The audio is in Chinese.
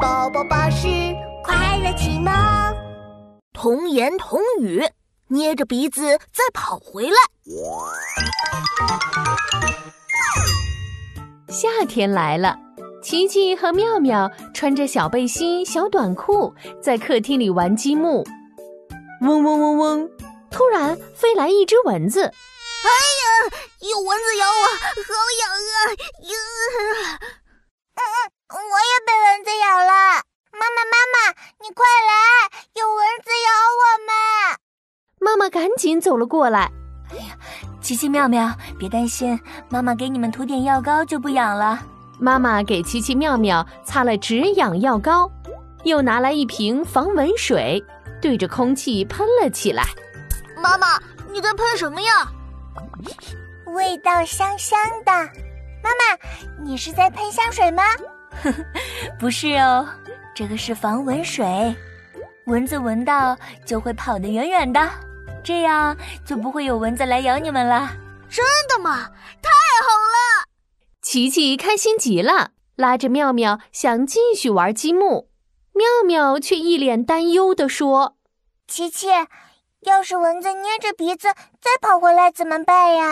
宝宝巴士快乐启蒙，童言童语，捏着鼻子再跑回来。夏天来了，琪琪和妙妙穿着小背心、小短裤，在客厅里玩积木。嗡嗡嗡嗡，突然飞来一只蚊子。哎呀，有蚊子咬我，好痒啊！呀，嗯嗯，我也被蚊子咬了。妈妈，妈妈，你快来，有蚊子咬我们！妈妈赶紧走了过来。哎呀，奇奇妙妙，别担心，妈妈给你们涂点药膏就不痒了。妈妈给奇奇妙妙擦了止痒药膏，又拿来一瓶防蚊水，对着空气喷了起来。妈妈，你在喷什么呀？味道香香的。妈妈，你是在喷香水吗？呵呵，不是哦，这个是防蚊水，蚊子闻到就会跑得远远的，这样就不会有蚊子来咬你们了。真的吗？太好了！琪琪开心极了，拉着妙妙想继续玩积木，妙妙却一脸担忧地说：“琪琪。”要是蚊子捏着鼻子再跑回来怎么办呀？